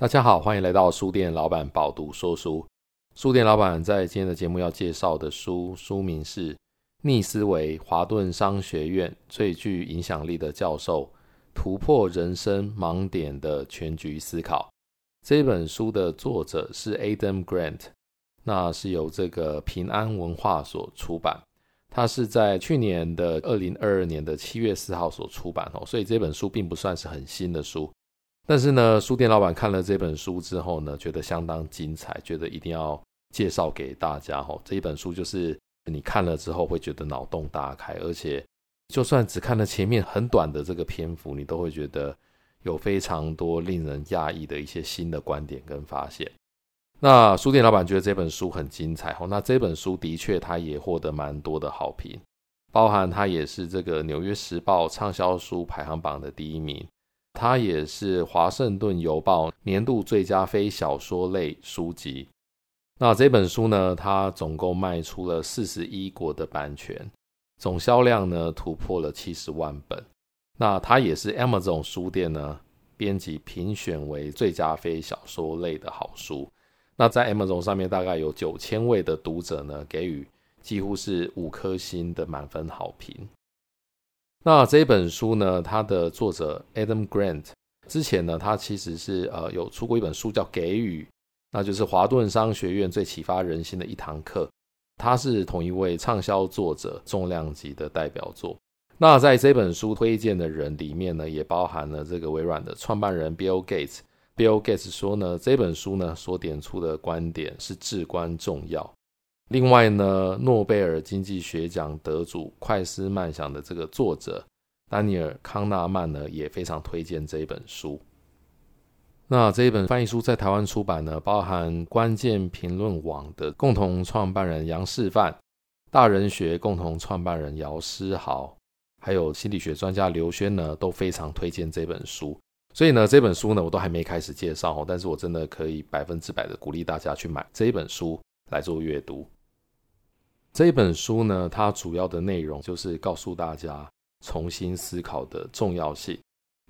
大家好，欢迎来到书店老板饱读说书。书店老板在今天的节目要介绍的书，书名是《逆思维：华顿商学院最具影响力的教授突破人生盲点的全局思考》。这本书的作者是 Adam Grant，那是由这个平安文化所出版。它是在去年的二零二二年的七月四号所出版哦，所以这本书并不算是很新的书。但是呢，书店老板看了这本书之后呢，觉得相当精彩，觉得一定要介绍给大家哈。这一本书就是你看了之后会觉得脑洞大开，而且就算只看了前面很短的这个篇幅，你都会觉得有非常多令人讶异的一些新的观点跟发现。那书店老板觉得这本书很精彩哈。那这本书的确它也获得蛮多的好评，包含它也是这个《纽约时报》畅销书排行榜的第一名。它也是《华盛顿邮报》年度最佳非小说类书籍。那这本书呢，它总共卖出了四十一国的版权，总销量呢突破了七十万本。那它也是 Amazon 书店呢编辑评选为最佳非小说类的好书。那在 Amazon 上面，大概有九千位的读者呢给予几乎是五颗星的满分好评。那这本书呢，它的作者 Adam Grant 之前呢，他其实是呃有出过一本书叫《给予》，那就是华顿商学院最启发人心的一堂课。他是同一位畅销作者，重量级的代表作。那在这本书推荐的人里面呢，也包含了这个微软的创办人 Bill Gates。Bill Gates 说呢，这本书呢所点出的观点是至关重要。另外呢，诺贝尔经济学奖得主快思慢想的这个作者丹尼尔康纳曼呢，也非常推荐这一本书。那这一本翻译书在台湾出版呢，包含关键评论网的共同创办人杨世范、大人学共同创办人姚诗豪，还有心理学专家刘轩呢，都非常推荐这本书。所以呢，这本书呢，我都还没开始介绍哦，但是我真的可以百分之百的鼓励大家去买这一本书来做阅读。这一本书呢，它主要的内容就是告诉大家重新思考的重要性。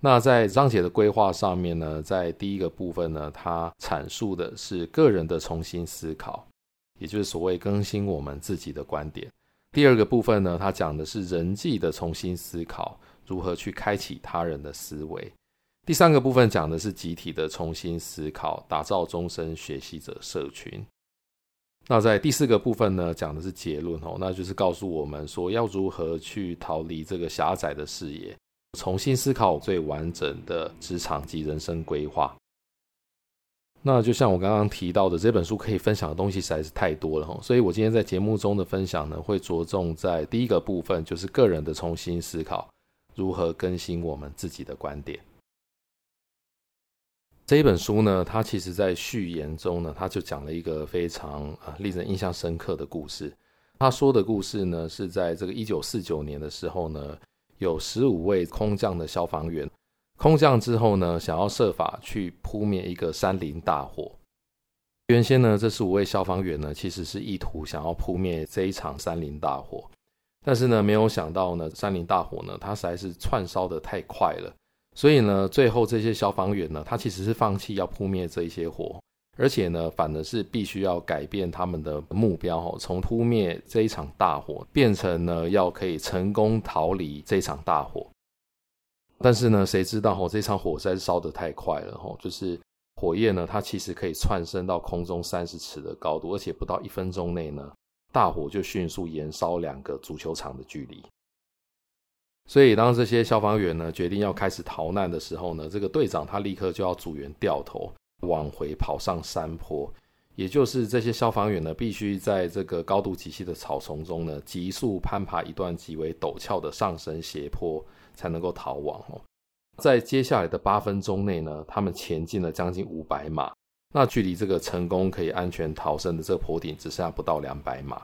那在章节的规划上面呢，在第一个部分呢，它阐述的是个人的重新思考，也就是所谓更新我们自己的观点。第二个部分呢，它讲的是人际的重新思考，如何去开启他人的思维。第三个部分讲的是集体的重新思考，打造终身学习者社群。那在第四个部分呢，讲的是结论哦，那就是告诉我们说要如何去逃离这个狭窄的视野，重新思考最完整的职场及人生规划。那就像我刚刚提到的，这本书可以分享的东西实在是太多了哦，所以我今天在节目中的分享呢，会着重在第一个部分，就是个人的重新思考，如何更新我们自己的观点。这一本书呢，它其实在序言中呢，它就讲了一个非常啊令人印象深刻的故事。他说的故事呢，是在这个一九四九年的时候呢，有十五位空降的消防员，空降之后呢，想要设法去扑灭一个山林大火。原先呢，这十五位消防员呢，其实是意图想要扑灭这一场山林大火，但是呢，没有想到呢，山林大火呢，它实在是窜烧的太快了。所以呢，最后这些消防员呢，他其实是放弃要扑灭这一些火，而且呢，反而是必须要改变他们的目标哦，从扑灭这一场大火变成呢，要可以成功逃离这场大火。但是呢，谁知道哦，这场火灾烧得太快了哦，就是火焰呢，它其实可以窜升到空中三十尺的高度，而且不到一分钟内呢，大火就迅速延烧两个足球场的距离。所以，当这些消防员呢决定要开始逃难的时候呢，这个队长他立刻就要组员掉头往回跑上山坡，也就是这些消防员呢必须在这个高度极细的草丛中呢急速攀爬一段极为陡峭的上升斜坡，才能够逃亡哦。在接下来的八分钟内呢，他们前进了将近五百码，那距离这个成功可以安全逃生的这个坡顶只剩下不到两百码。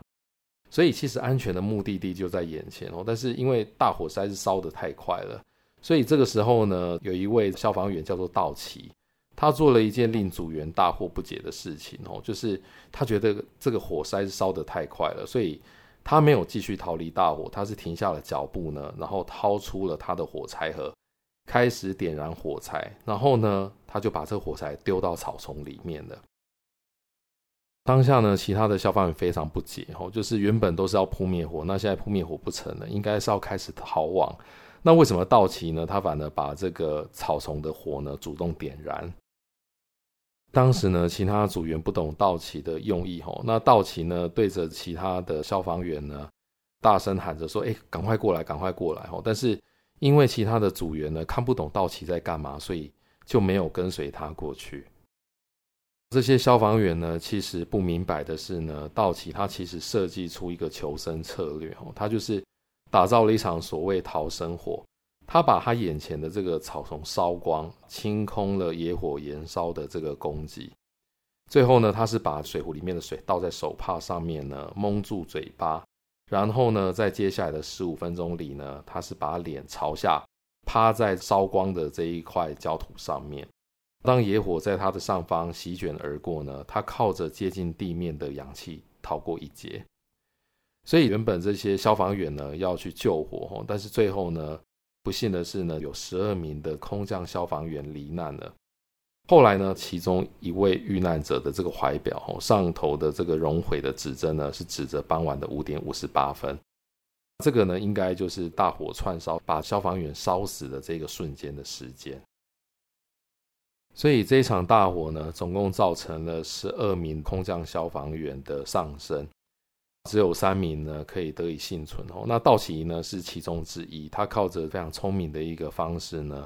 所以其实安全的目的地就在眼前哦，但是因为大火实在是烧得太快了，所以这个时候呢，有一位消防员叫做道奇，他做了一件令组员大惑不解的事情哦，就是他觉得这个火实在是烧得太快了，所以他没有继续逃离大火，他是停下了脚步呢，然后掏出了他的火柴盒，开始点燃火柴，然后呢，他就把这个火柴丢到草丛里面了。当下呢，其他的消防员非常不解，吼，就是原本都是要扑灭火，那现在扑灭火不成了，应该是要开始逃亡。那为什么道奇呢？他反而把这个草丛的火呢主动点燃。当时呢，其他组员不懂道奇的用意，吼，那道奇呢对着其他的消防员呢大声喊着说：“哎，赶快过来，赶快过来！”吼，但是因为其他的组员呢看不懂道奇在干嘛，所以就没有跟随他过去。这些消防员呢，其实不明白的是呢，道奇他其实设计出一个求生策略哦，他就是打造了一场所谓逃生火，他把他眼前的这个草丛烧光，清空了野火燃烧的这个供给，最后呢，他是把水壶里面的水倒在手帕上面呢，蒙住嘴巴，然后呢，在接下来的十五分钟里呢，他是把脸朝下，趴在烧光的这一块焦土上面。当野火在他的上方席卷而过呢，他靠着接近地面的氧气逃过一劫。所以原本这些消防员呢要去救火，但是最后呢，不幸的是呢，有十二名的空降消防员罹难了。后来呢，其中一位遇难者的这个怀表上头的这个熔毁的指针呢，是指着傍晚的五点五十八分。这个呢，应该就是大火窜烧把消防员烧死的这个瞬间的时间。所以这一场大火呢，总共造成了十二名空降消防员的丧生，只有三名呢可以得以幸存哦。那道奇呢是其中之一，他靠着非常聪明的一个方式呢，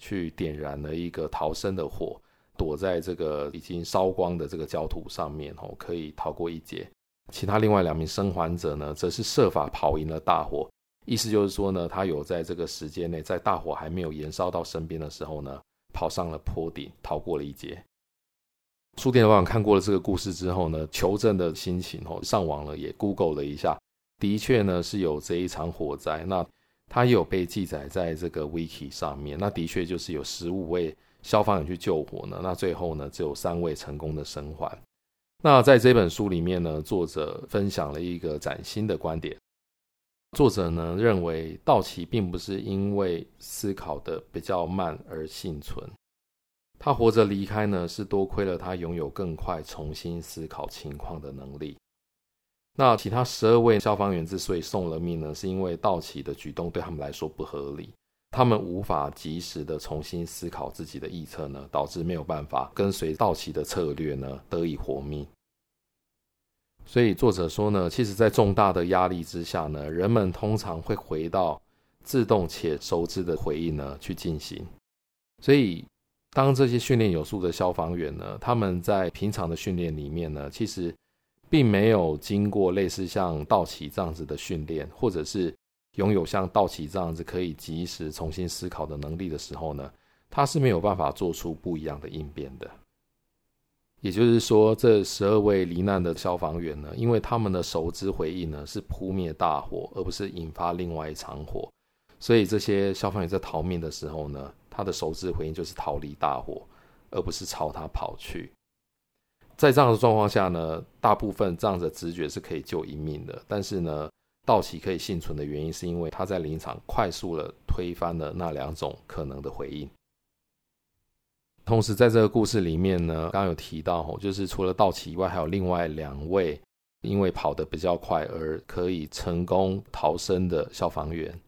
去点燃了一个逃生的火，躲在这个已经烧光的这个焦土上面哦，可以逃过一劫。其他另外两名生还者呢，则是设法跑赢了大火，意思就是说呢，他有在这个时间内，在大火还没有燃烧到身边的时候呢。跑上了坡顶，逃过了一劫。书店老板看过了这个故事之后呢，求证的心情哦，上网了也 Google 了一下，的确呢是有这一场火灾。那它有被记载在这个 Wiki 上面。那的确就是有十五位消防员去救火呢，那最后呢只有三位成功的生还。那在这本书里面呢，作者分享了一个崭新的观点。作者呢认为，道奇并不是因为思考的比较慢而幸存，他活着离开呢，是多亏了他拥有更快重新思考情况的能力。那其他十二位消防员之所以送了命呢，是因为道奇的举动对他们来说不合理，他们无法及时的重新思考自己的臆测呢，导致没有办法跟随道奇的策略呢，得以活命。所以作者说呢，其实，在重大的压力之下呢，人们通常会回到自动且熟知的回应呢去进行。所以，当这些训练有素的消防员呢，他们在平常的训练里面呢，其实并没有经过类似像道奇这样子的训练，或者是拥有像道奇这样子可以及时重新思考的能力的时候呢，他是没有办法做出不一样的应变的。也就是说，这十二位罹难的消防员呢，因为他们的熟知回应呢是扑灭大火，而不是引发另外一场火，所以这些消防员在逃命的时候呢，他的熟知回应就是逃离大火，而不是朝他跑去。在这样的状况下呢，大部分这样的直觉是可以救一命的，但是呢，道奇可以幸存的原因，是因为他在临场快速的推翻了那两种可能的回应。同时，在这个故事里面呢，刚刚有提到，就是除了道奇以外，还有另外两位因为跑得比较快而可以成功逃生的消防员。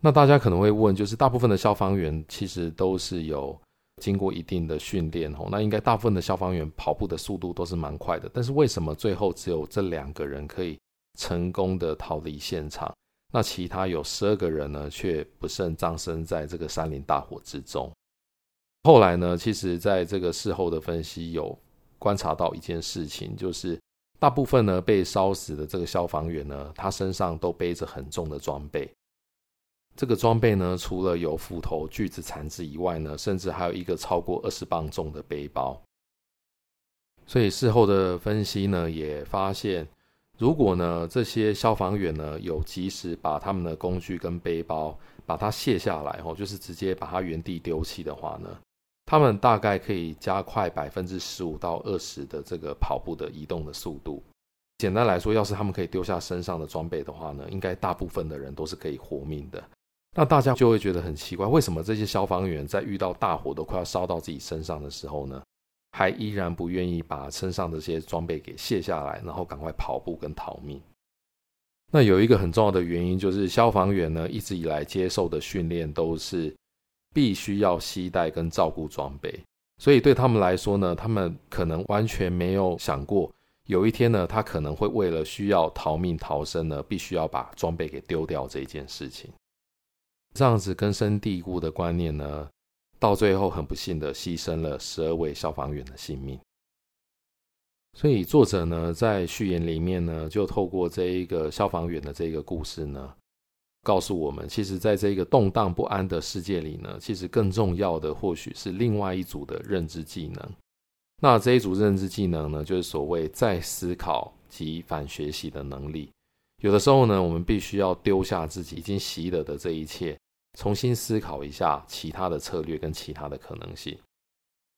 那大家可能会问，就是大部分的消防员其实都是有经过一定的训练，哦，那应该大部分的消防员跑步的速度都是蛮快的，但是为什么最后只有这两个人可以成功的逃离现场？那其他有十二个人呢，却不慎葬身在这个山林大火之中？后来呢，其实在这个事后的分析有观察到一件事情，就是大部分呢被烧死的这个消防员呢，他身上都背着很重的装备。这个装备呢，除了有斧头、锯子、铲子以外呢，甚至还有一个超过二十磅重的背包。所以事后的分析呢，也发现，如果呢这些消防员呢有及时把他们的工具跟背包把它卸下来，哦，就是直接把它原地丢弃的话呢，他们大概可以加快百分之十五到二十的这个跑步的移动的速度。简单来说，要是他们可以丢下身上的装备的话呢，应该大部分的人都是可以活命的。那大家就会觉得很奇怪，为什么这些消防员在遇到大火都快要烧到自己身上的时候呢，还依然不愿意把身上的这些装备给卸下来，然后赶快跑步跟逃命？那有一个很重要的原因，就是消防员呢，一直以来接受的训练都是必须要携带跟照顾装备，所以对他们来说呢，他们可能完全没有想过，有一天呢，他可能会为了需要逃命逃生呢，必须要把装备给丢掉这件事情。这样子根深蒂固的观念呢，到最后很不幸的牺牲了十二位消防员的性命。所以作者呢，在序言里面呢，就透过这一个消防员的这个故事呢，告诉我们，其实在这个动荡不安的世界里呢，其实更重要的或许是另外一组的认知技能。那这一组认知技能呢，就是所谓再思考及反学习的能力。有的时候呢，我们必须要丢下自己已经习得的这一切，重新思考一下其他的策略跟其他的可能性。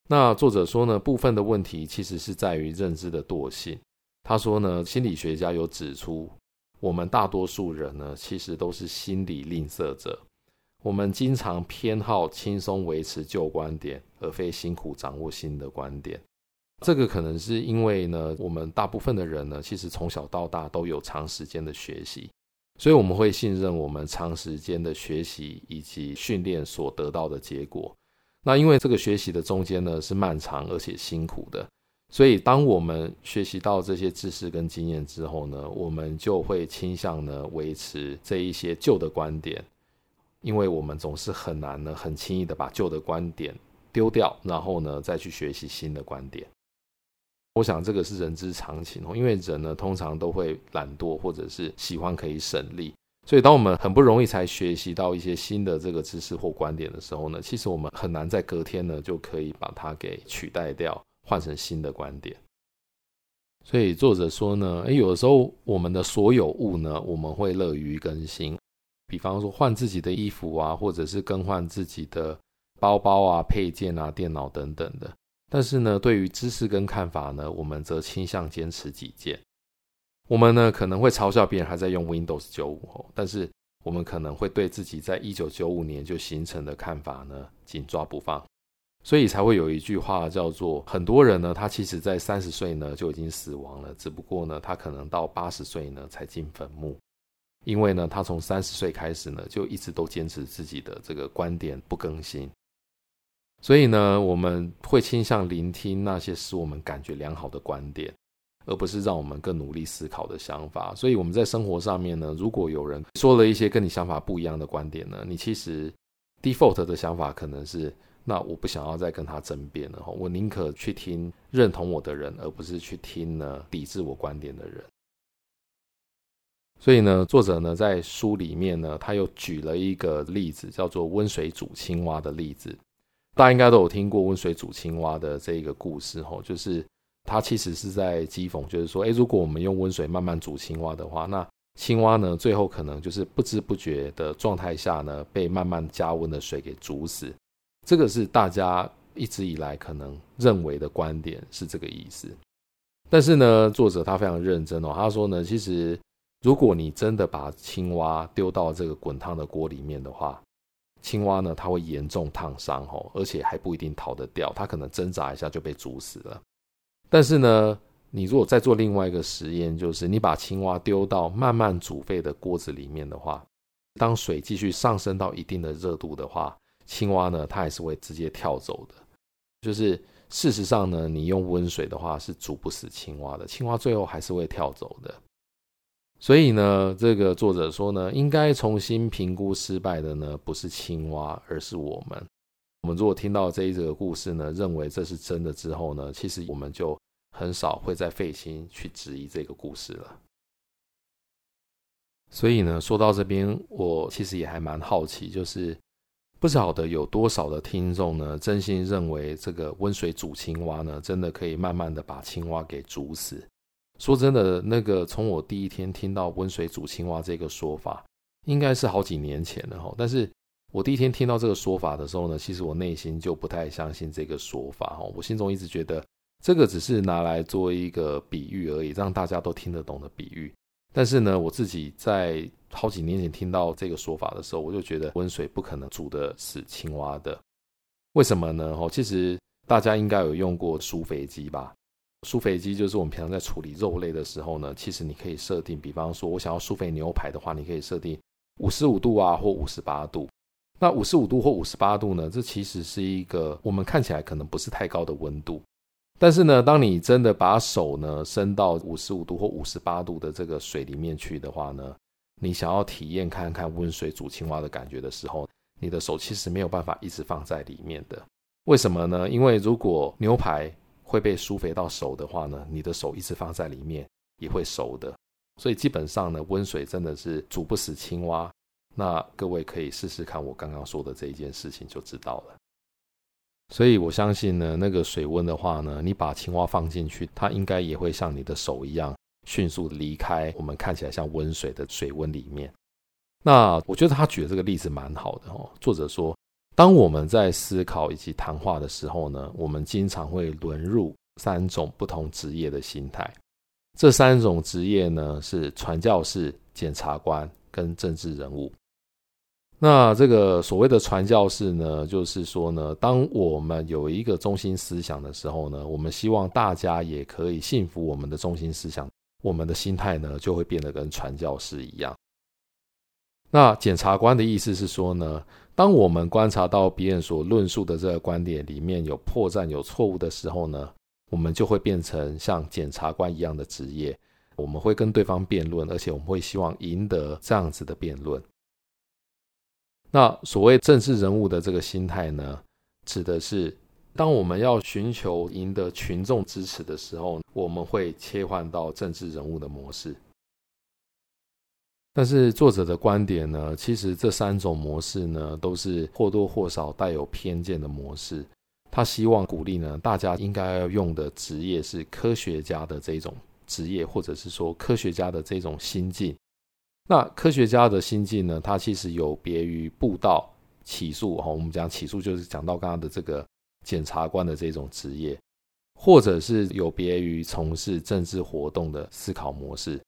那作者说呢，部分的问题其实是在于认知的惰性。他说呢，心理学家有指出，我们大多数人呢，其实都是心理吝啬者。我们经常偏好轻松维持旧观点，而非辛苦掌握新的观点。这个可能是因为呢，我们大部分的人呢，其实从小到大都有长时间的学习，所以我们会信任我们长时间的学习以及训练所得到的结果。那因为这个学习的中间呢，是漫长而且辛苦的，所以当我们学习到这些知识跟经验之后呢，我们就会倾向呢，维持这一些旧的观点，因为我们总是很难呢，很轻易的把旧的观点丢掉，然后呢，再去学习新的观点。我想这个是人之常情哦，因为人呢，通常都会懒惰或者是喜欢可以省力。所以，当我们很不容易才学习到一些新的这个知识或观点的时候呢，其实我们很难在隔天呢就可以把它给取代掉，换成新的观点。所以作者说呢，诶，有的时候我们的所有物呢，我们会乐于更新，比方说换自己的衣服啊，或者是更换自己的包包啊、配件啊、电脑等等的。但是呢，对于知识跟看法呢，我们则倾向坚持己见。我们呢可能会嘲笑别人还在用 Windows 95，但是我们可能会对自己在一九九五年就形成的看法呢紧抓不放，所以才会有一句话叫做：很多人呢他其实在三十岁呢就已经死亡了，只不过呢他可能到八十岁呢才进坟墓，因为呢他从三十岁开始呢就一直都坚持自己的这个观点不更新，所以呢我们会倾向聆听那些使我们感觉良好的观点。而不是让我们更努力思考的想法，所以我们在生活上面呢，如果有人说了一些跟你想法不一样的观点呢，你其实 default 的想法可能是，那我不想要再跟他争辩了哈，我宁可去听认同我的人，而不是去听呢抵制我观点的人。所以呢，作者呢在书里面呢，他又举了一个例子，叫做温水煮青蛙的例子，大家应该都有听过温水煮青蛙的这个故事，吼，就是。他其实是在讥讽，就是说，诶，如果我们用温水慢慢煮青蛙的话，那青蛙呢，最后可能就是不知不觉的状态下呢，被慢慢加温的水给煮死。这个是大家一直以来可能认为的观点是这个意思。但是呢，作者他非常认真哦，他说呢，其实如果你真的把青蛙丢到这个滚烫的锅里面的话，青蛙呢，它会严重烫伤哦，而且还不一定逃得掉，它可能挣扎一下就被煮死了。但是呢，你如果再做另外一个实验，就是你把青蛙丢到慢慢煮沸的锅子里面的话，当水继续上升到一定的热度的话，青蛙呢，它还是会直接跳走的。就是事实上呢，你用温水的话是煮不死青蛙的，青蛙最后还是会跳走的。所以呢，这个作者说呢，应该重新评估失败的呢，不是青蛙，而是我们。我们如果听到这一则故事呢，认为这是真的之后呢，其实我们就。很少会再费心去质疑这个故事了。所以呢，说到这边，我其实也还蛮好奇，就是不晓得有多少的听众呢，真心认为这个温水煮青蛙呢，真的可以慢慢的把青蛙给煮死。说真的，那个从我第一天听到温水煮青蛙这个说法，应该是好几年前了哈。但是我第一天听到这个说法的时候呢，其实我内心就不太相信这个说法哈。我心中一直觉得。这个只是拿来做一个比喻而已，让大家都听得懂的比喻。但是呢，我自己在好几年前听到这个说法的时候，我就觉得温水不可能煮得死青蛙的。为什么呢？哦，其实大家应该有用过苏肥机吧？苏肥机就是我们平常在处理肉类的时候呢，其实你可以设定，比方说我想要苏肥牛排的话，你可以设定五十五度啊，或五十八度。那五十五度或五十八度呢？这其实是一个我们看起来可能不是太高的温度，但是呢，当你真的把手呢伸到五十五度或五十八度的这个水里面去的话呢，你想要体验看看温水煮青蛙的感觉的时候，你的手其实没有办法一直放在里面的。为什么呢？因为如果牛排会被舒肥到熟的话呢，你的手一直放在里面也会熟的。所以基本上呢，温水真的是煮不死青蛙。那各位可以试试看我刚刚说的这一件事情就知道了。所以我相信呢，那个水温的话呢，你把青蛙放进去，它应该也会像你的手一样，迅速离开我们看起来像温水的水温里面。那我觉得他举的这个例子蛮好的哦。作者说，当我们在思考以及谈话的时候呢，我们经常会沦入三种不同职业的心态。这三种职业呢，是传教士、检察官跟政治人物。那这个所谓的传教士呢，就是说呢，当我们有一个中心思想的时候呢，我们希望大家也可以信服我们的中心思想，我们的心态呢就会变得跟传教士一样。那检察官的意思是说呢，当我们观察到别人所论述的这个观点里面有破绽、有错误的时候呢，我们就会变成像检察官一样的职业，我们会跟对方辩论，而且我们会希望赢得这样子的辩论。那所谓政治人物的这个心态呢，指的是当我们要寻求赢得群众支持的时候，我们会切换到政治人物的模式。但是作者的观点呢，其实这三种模式呢，都是或多或少带有偏见的模式。他希望鼓励呢，大家应该要用的职业是科学家的这种职业，或者是说科学家的这种心境。那科学家的心境呢，它其实有别于布道、起诉哈。我们讲起诉，就是讲到刚刚的这个检察官的这种职业，或者是有别于从事政治活动的思考模式。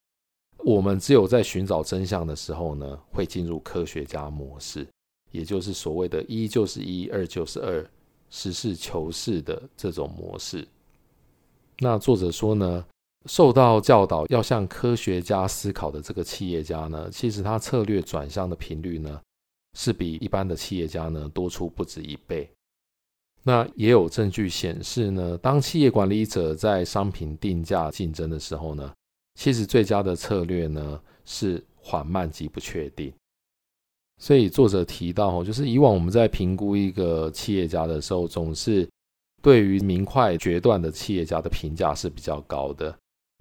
我们只有在寻找真相的时候呢，会进入科学家模式，也就是所谓的一就是一，二就是二，实事求是的这种模式。那作者说呢，受到教导要向科学家思考的这个企业家呢，其实他策略转向的频率呢，是比一般的企业家呢多出不止一倍。那也有证据显示呢，当企业管理者在商品定价竞争的时候呢，其实最佳的策略呢是缓慢及不确定。所以作者提到，就是以往我们在评估一个企业家的时候，总是对于明快决断的企业家的评价是比较高的。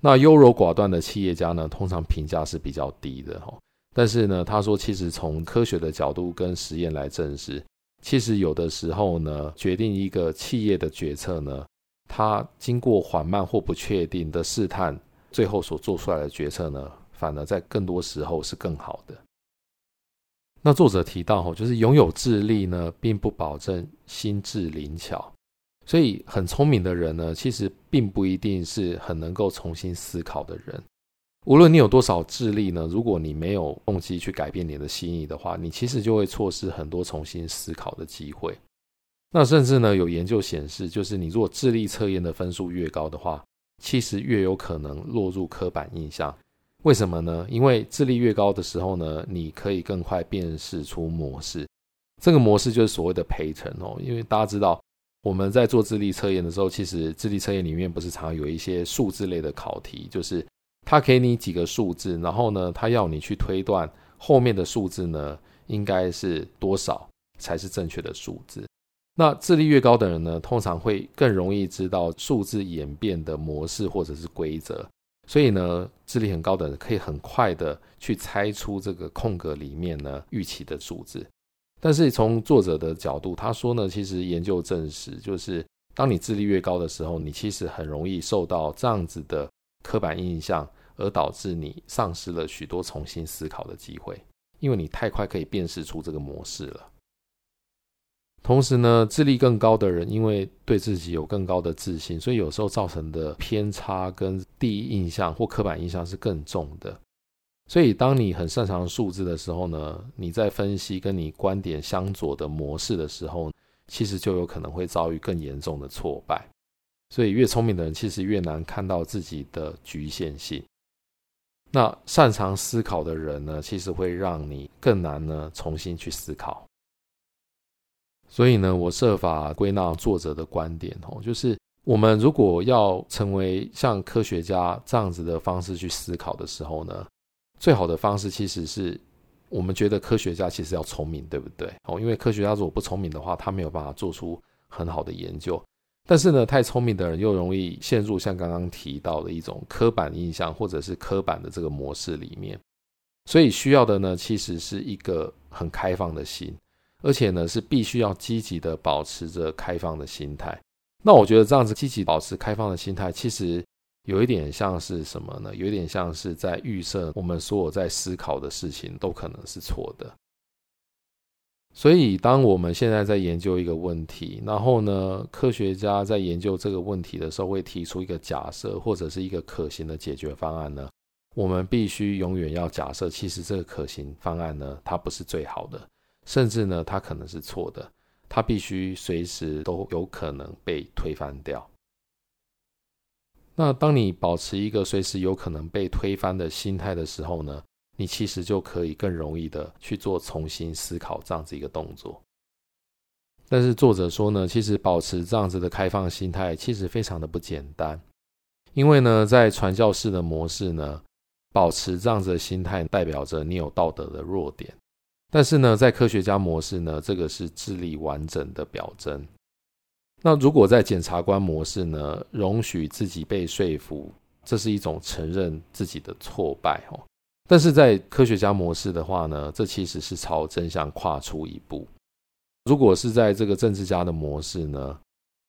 那优柔寡断的企业家呢，通常评价是比较低的哈。但是呢，他说，其实从科学的角度跟实验来证实，其实有的时候呢，决定一个企业的决策呢，它经过缓慢或不确定的试探，最后所做出来的决策呢，反而在更多时候是更好的。那作者提到哈，就是拥有智力呢，并不保证心智灵巧。所以，很聪明的人呢，其实并不一定是很能够重新思考的人。无论你有多少智力呢，如果你没有动机去改变你的心意的话，你其实就会错失很多重新思考的机会。那甚至呢，有研究显示，就是你如果智力测验的分数越高的话，其实越有可能落入刻板印象。为什么呢？因为智力越高的时候呢，你可以更快辨识出模式。这个模式就是所谓的陪衬哦，因为大家知道。我们在做智力测验的时候，其实智力测验里面不是常有一些数字类的考题，就是他给你几个数字，然后呢，他要你去推断后面的数字呢应该是多少才是正确的数字。那智力越高的人呢，通常会更容易知道数字演变的模式或者是规则，所以呢，智力很高的人可以很快的去猜出这个空格里面呢预期的数字。但是从作者的角度，他说呢，其实研究证实，就是当你智力越高的时候，你其实很容易受到这样子的刻板印象，而导致你丧失了许多重新思考的机会，因为你太快可以辨识出这个模式了。同时呢，智力更高的人，因为对自己有更高的自信，所以有时候造成的偏差跟第一印象或刻板印象是更重的。所以，当你很擅长数字的时候呢，你在分析跟你观点相左的模式的时候，其实就有可能会遭遇更严重的挫败。所以，越聪明的人其实越难看到自己的局限性。那擅长思考的人呢，其实会让你更难呢重新去思考。所以呢，我设法归纳作者的观点哦，就是我们如果要成为像科学家这样子的方式去思考的时候呢，最好的方式其实是我们觉得科学家其实要聪明，对不对？哦，因为科学家如果不聪明的话，他没有办法做出很好的研究。但是呢，太聪明的人又容易陷入像刚刚提到的一种刻板印象，或者是刻板的这个模式里面。所以需要的呢，其实是一个很开放的心，而且呢，是必须要积极的保持着开放的心态。那我觉得这样子积极保持开放的心态，其实有一点像是什么呢？有一点像是在预设我们所有在思考的事情都可能是错的。所以，当我们现在在研究一个问题，然后呢，科学家在研究这个问题的时候，会提出一个假设或者是一个可行的解决方案呢，我们必须永远要假设，其实这个可行方案呢，它不是最好的，甚至呢，它可能是错的，它必须随时都有可能被推翻掉。那当你保持一个随时有可能被推翻的心态的时候呢，你其实就可以更容易的去做重新思考这样子一个动作，但是作者说呢，其实保持这样子的开放心态其实非常的不简单，因为呢，在传教士的模式呢，保持这样子的心态代表着你有道德的弱点，但是呢，在科学家模式呢，这个是智力完整的表征。那如果在检察官模式呢，容许自己被说服，这是一种承认自己的挫败哦。但是在科学家模式的话呢，这其实是朝真相跨出一步。如果是在这个政治家的模式呢，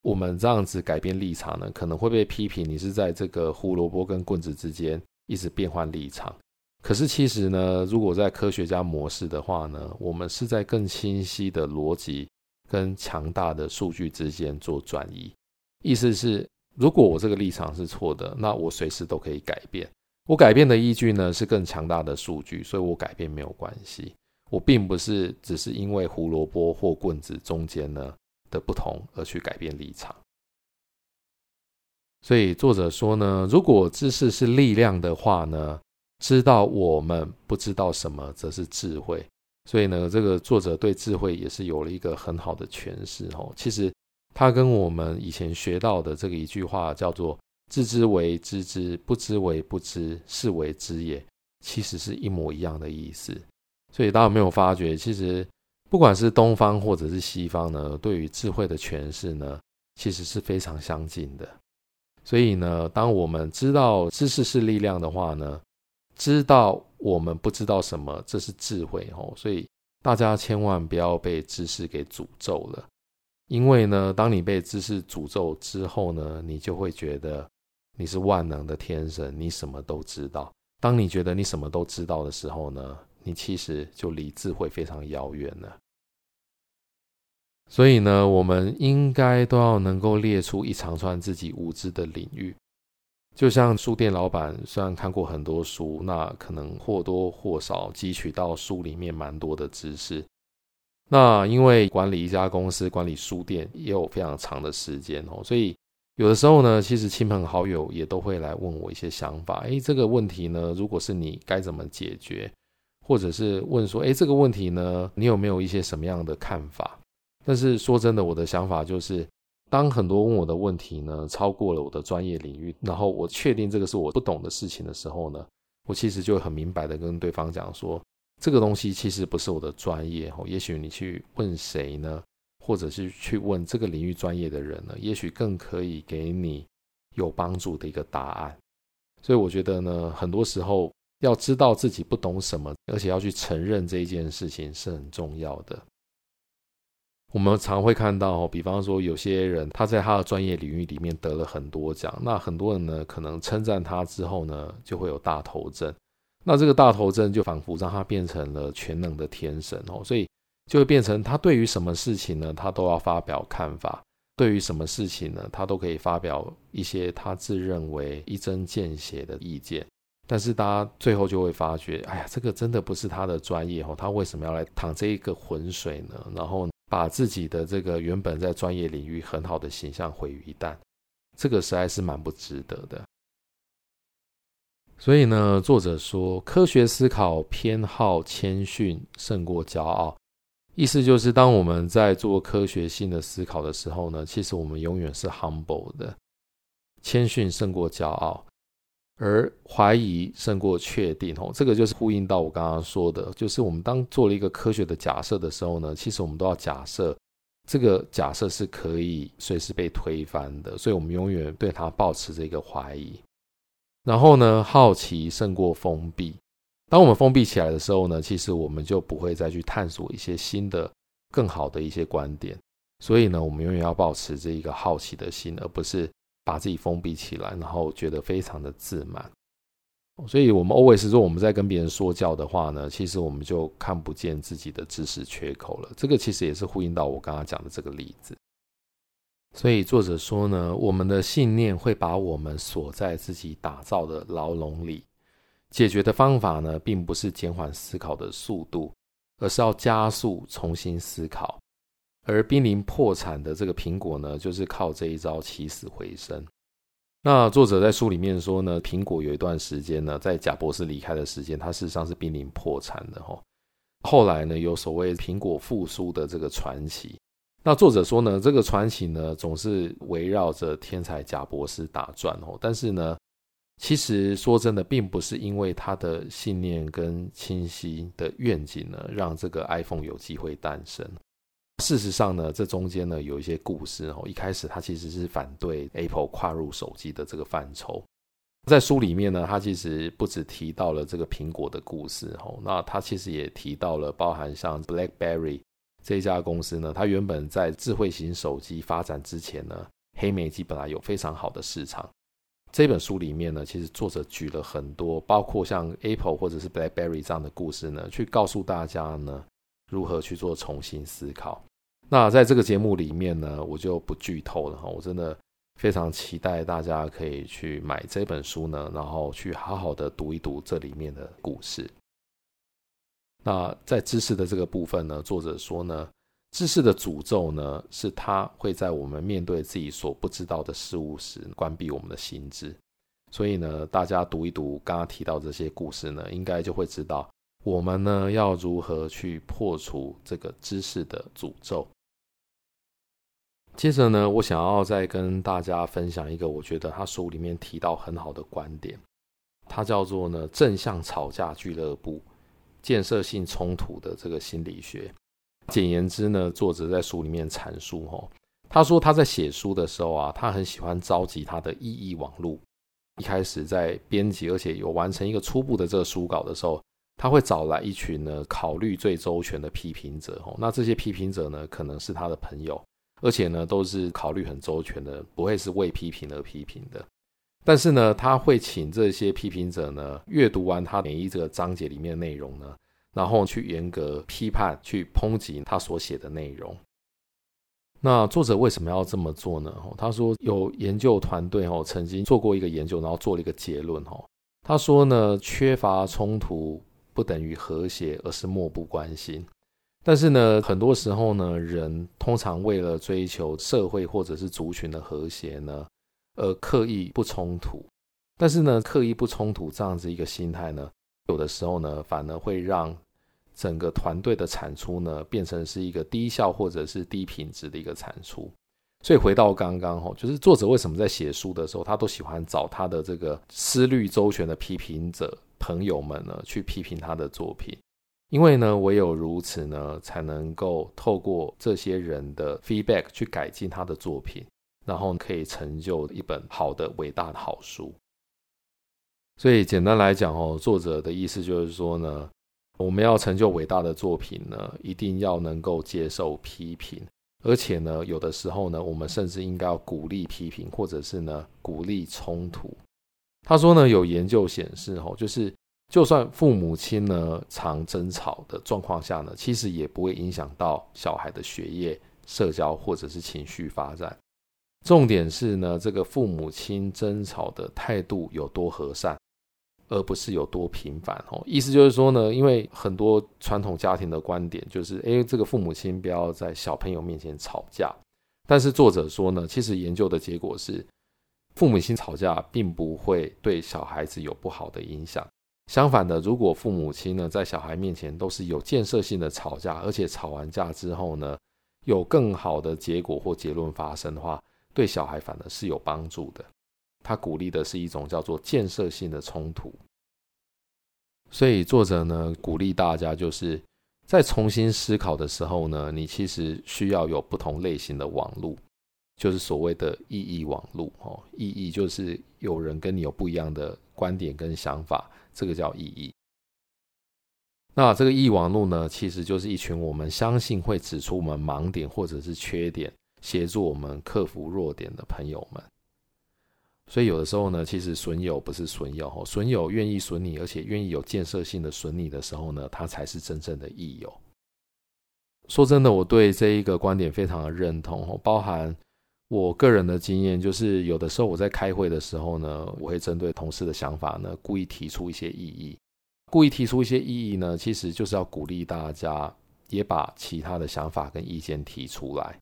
我们这样子改变立场呢，可能会被批评你是在这个胡萝卜跟棍子之间一直变换立场。可是其实呢，如果在科学家模式的话呢，我们是在更清晰的逻辑跟强大的数据之间做转移。意思是，如果我这个立场是错的，那我随时都可以改变。我改变的依据呢，是更强大的数据，所以我改变没有关系。我并不是只是因为胡萝卜或棍子中间呢的不同而去改变立场。所以作者说呢，如果知识是力量的话呢，知道我们不知道什么，则是智慧。所以呢，这个作者对智慧也是有了一个很好的诠释哦。其实他跟我们以前学到的这个一句话叫做。知之为知之，不知为不知，是为知也。其实是一模一样的意思。所以大家有没有发觉，其实不管是东方或者是西方呢，对于智慧的诠释呢，其实是非常相近的。所以呢，当我们知道知识是力量的话呢，知道我们不知道什么，这是智慧哦。所以大家千万不要被知识给诅咒了，因为呢，当你被知识诅咒之后呢，你就会觉得。你是万能的天神，你什么都知道。当你觉得你什么都知道的时候呢，你其实就离智慧非常遥远了。所以呢，我们应该都要能够列出一长串自己无知的领域。就像书店老板，虽然看过很多书，那可能或多或少汲取到书里面蛮多的知识。那因为管理一家公司、管理书店也有非常长的时间哦，所以。有的时候呢，其实亲朋好友也都会来问我一些想法。诶，这个问题呢，如果是你该怎么解决？或者是问说，诶，这个问题呢，你有没有一些什么样的看法？但是说真的，我的想法就是，当很多问我的问题呢，超过了我的专业领域，然后我确定这个是我不懂的事情的时候呢，我其实就很明白的跟对方讲说，这个东西其实不是我的专业。哦，也许你去问谁呢？或者是去问这个领域专业的人呢，也许更可以给你有帮助的一个答案。所以我觉得呢，很多时候要知道自己不懂什么，而且要去承认这一件事情是很重要的。我们常会看到，比方说有些人他在他的专业领域里面得了很多奖，那很多人呢可能称赞他之后呢，就会有大头症。那这个大头症就仿佛让他变成了全能的天神哦，所以。就会变成他对于什么事情呢，他都要发表看法；对于什么事情呢，他都可以发表一些他自认为一针见血的意见。但是大家最后就会发觉，哎呀，这个真的不是他的专业哦，他为什么要来淌这一个浑水呢？然后把自己的这个原本在专业领域很好的形象毁于一旦，这个实在是蛮不值得的。所以呢，作者说，科学思考偏好谦逊胜过骄傲，意思就是当我们在做科学性的思考的时候呢，其实我们永远是 humble 的，谦逊胜过骄傲。而怀疑胜过确定，哦，这个就是呼应到我刚刚说的，就是我们当做了一个科学的假设的时候呢，其实我们都要假设这个假设是可以随时被推翻的，所以我们永远对它保持着一个怀疑。然后呢，好奇胜过封闭。当我们封闭起来的时候呢，其实我们就不会再去探索一些新的、更好的一些观点。所以呢，我们永远要保持这一个好奇的心，而不是。把自己封闭起来，然后觉得非常的自满，所以我们 always 说我们在跟别人说教的话呢，其实我们就看不见自己的知识缺口了。这个其实也是呼应到我刚刚讲的这个例子。所以作者说呢，我们的信念会把我们锁在自己打造的牢笼里。解决的方法呢，并不是减缓思考的速度，而是要加速重新思考。而濒临破产的这个苹果呢，就是靠这一招起死回生。那作者在书里面说呢，苹果有一段时间呢，在贾博士离开的时间，它事实上是濒临破产的哈。后来呢，有所谓苹果复苏的这个传奇。那作者说呢，这个传奇呢，总是围绕着天才贾博士打转哦。但是呢，其实说真的，并不是因为他的信念跟清晰的愿景呢，让这个 iPhone 有机会诞生。事实上呢，这中间呢有一些故事哦。一开始他其实是反对 Apple 跨入手机的这个范畴，在书里面呢，他其实不只提到了这个苹果的故事哦，那他其实也提到了包含像 BlackBerry 这家公司呢，它原本在智慧型手机发展之前呢，黑莓机本来有非常好的市场。这本书里面呢，其实作者举了很多，包括像 Apple 或者是 BlackBerry 这样的故事呢，去告诉大家呢。如何去做重新思考？那在这个节目里面呢，我就不剧透了哈。我真的非常期待大家可以去买这本书呢，然后去好好的读一读这里面的故事。那在知识的这个部分呢，作者说呢，知识的诅咒呢，是它会在我们面对自己所不知道的事物时，关闭我们的心智。所以呢，大家读一读刚刚提到这些故事呢，应该就会知道。我们呢，要如何去破除这个知识的诅咒？接着呢，我想要再跟大家分享一个我觉得他书里面提到很好的观点，它叫做呢正向吵架俱乐部，建设性冲突的这个心理学。简言之呢，作者在书里面阐述哦，他说他在写书的时候啊，他很喜欢召集他的异议网路。一开始在编辑，而且有完成一个初步的这个书稿的时候。他会找来一群呢考虑最周全的批评者哦，那这些批评者呢可能是他的朋友，而且呢都是考虑很周全的，不会是为批评而批评的。但是呢，他会请这些批评者呢阅读完他每一这个章节里面的内容呢，然后去严格批判、去抨击他所写的内容。那作者为什么要这么做呢？他说有研究团队哦曾经做过一个研究，然后做了一个结论哦。他说呢，缺乏冲突。不等于和谐，而是漠不关心。但是呢，很多时候呢，人通常为了追求社会或者是族群的和谐呢，而刻意不冲突。但是呢，刻意不冲突这样子一个心态呢，有的时候呢，反而会让整个团队的产出呢，变成是一个低效或者是低品质的一个产出。所以回到刚刚吼，就是作者为什么在写书的时候，他都喜欢找他的这个思虑周全的批评者。朋友们呢，去批评他的作品，因为呢，唯有如此呢，才能够透过这些人的 feedback 去改进他的作品，然后可以成就一本好的、伟大的好书。所以简单来讲哦，作者的意思就是说呢，我们要成就伟大的作品呢，一定要能够接受批评，而且呢，有的时候呢，我们甚至应该要鼓励批评，或者是呢，鼓励冲突。他说呢，有研究显示，吼，就是就算父母亲呢常争吵的状况下呢，其实也不会影响到小孩的学业、社交或者是情绪发展。重点是呢，这个父母亲争吵的态度有多和善，而不是有多频繁哦。意思就是说呢，因为很多传统家庭的观点就是，诶，这个父母亲不要在小朋友面前吵架。但是作者说呢，其实研究的结果是，父母亲吵架并不会对小孩子有不好的影响。相反的，如果父母亲呢在小孩面前都是有建设性的吵架，而且吵完架之后呢，有更好的结果或结论发生的话，对小孩反而是有帮助的。他鼓励的是一种叫做建设性的冲突。所以作者呢鼓励大家，就是在重新思考的时候呢，你其实需要有不同类型的网路，就是所谓的意义网路哦。异议就是有人跟你有不一样的观点跟想法。这个叫意义。那这个异议网络呢，其实就是一群我们相信会指出我们盲点或者是缺点，协助我们克服弱点的朋友们。所以有的时候呢，其实损友不是损友，损友愿意损你，而且愿意有建设性的损你的时候呢，他才是真正的益友。说真的，我对这一个观点非常的认同，包含。我个人的经验就是，有的时候我在开会的时候呢，我会针对同事的想法呢，故意提出一些异议。故意提出一些异议呢，其实就是要鼓励大家也把其他的想法跟意见提出来。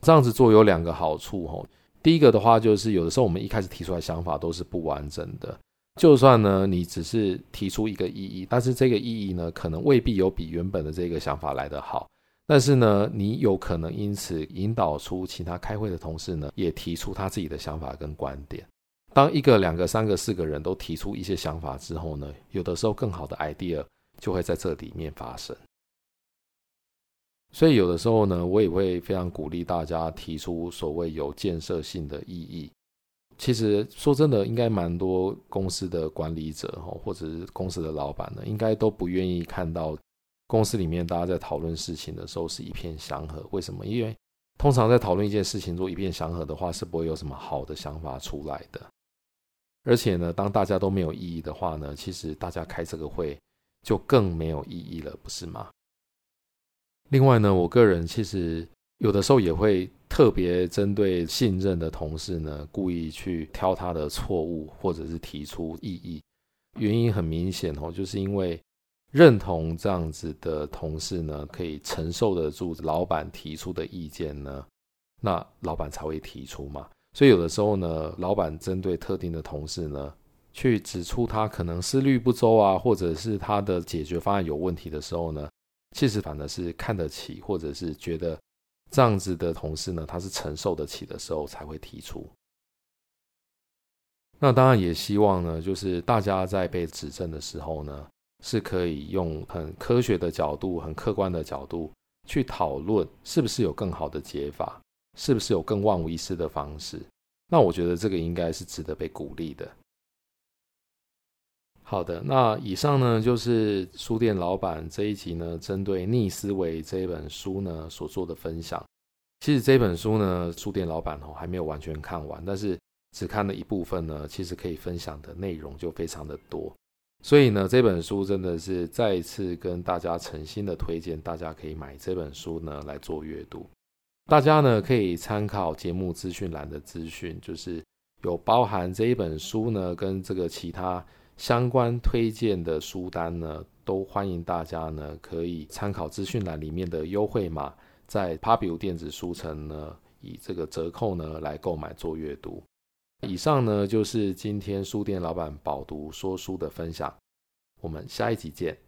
这样子做有两个好处哦。第一个的话，就是有的时候我们一开始提出来想法都是不完整的，就算呢你只是提出一个异议，但是这个异议呢，可能未必有比原本的这个想法来得好。但是呢，你有可能因此引导出其他开会的同事呢，也提出他自己的想法跟观点。当一个、两个、三个、四个人都提出一些想法之后呢，有的时候更好的 idea 就会在这里面发生。所以有的时候呢，我也会非常鼓励大家提出所谓有建设性的异议。其实说真的，应该蛮多公司的管理者或者是公司的老板呢，应该都不愿意看到。公司里面，大家在讨论事情的时候是一片祥和。为什么？因为通常在讨论一件事情，如果一片祥和的话，是不会有什么好的想法出来的。而且呢，当大家都没有异议的话呢，其实大家开这个会就更没有意义了，不是吗？另外呢，我个人其实有的时候也会特别针对信任的同事呢，故意去挑他的错误，或者是提出异议。原因很明显哦，就是因为。认同这样子的同事呢，可以承受得住老板提出的意见呢，那老板才会提出嘛。所以有的时候呢，老板针对特定的同事呢，去指出他可能思虑不周啊，或者是他的解决方案有问题的时候呢，其实反而是看得起，或者是觉得这样子的同事呢，他是承受得起的时候才会提出。那当然也希望呢，就是大家在被指正的时候呢。是可以用很科学的角度、很客观的角度去讨论，是不是有更好的解法，是不是有更万无一失的方式？那我觉得这个应该是值得被鼓励的。好的，那以上呢就是书店老板这一集呢，针对《逆思维》这一本书呢所做的分享。其实这本书呢，书店老板哦还没有完全看完，但是只看了一部分呢，其实可以分享的内容就非常的多。所以呢，这本书真的是再一次跟大家诚心的推荐，大家可以买这本书呢来做阅读。大家呢可以参考节目资讯栏的资讯，就是有包含这一本书呢跟这个其他相关推荐的书单呢，都欢迎大家呢可以参考资讯栏里面的优惠码，在 Pubu 电子书城呢以这个折扣呢来购买做阅读。以上呢就是今天书店老板饱读说书的分享，我们下一集见。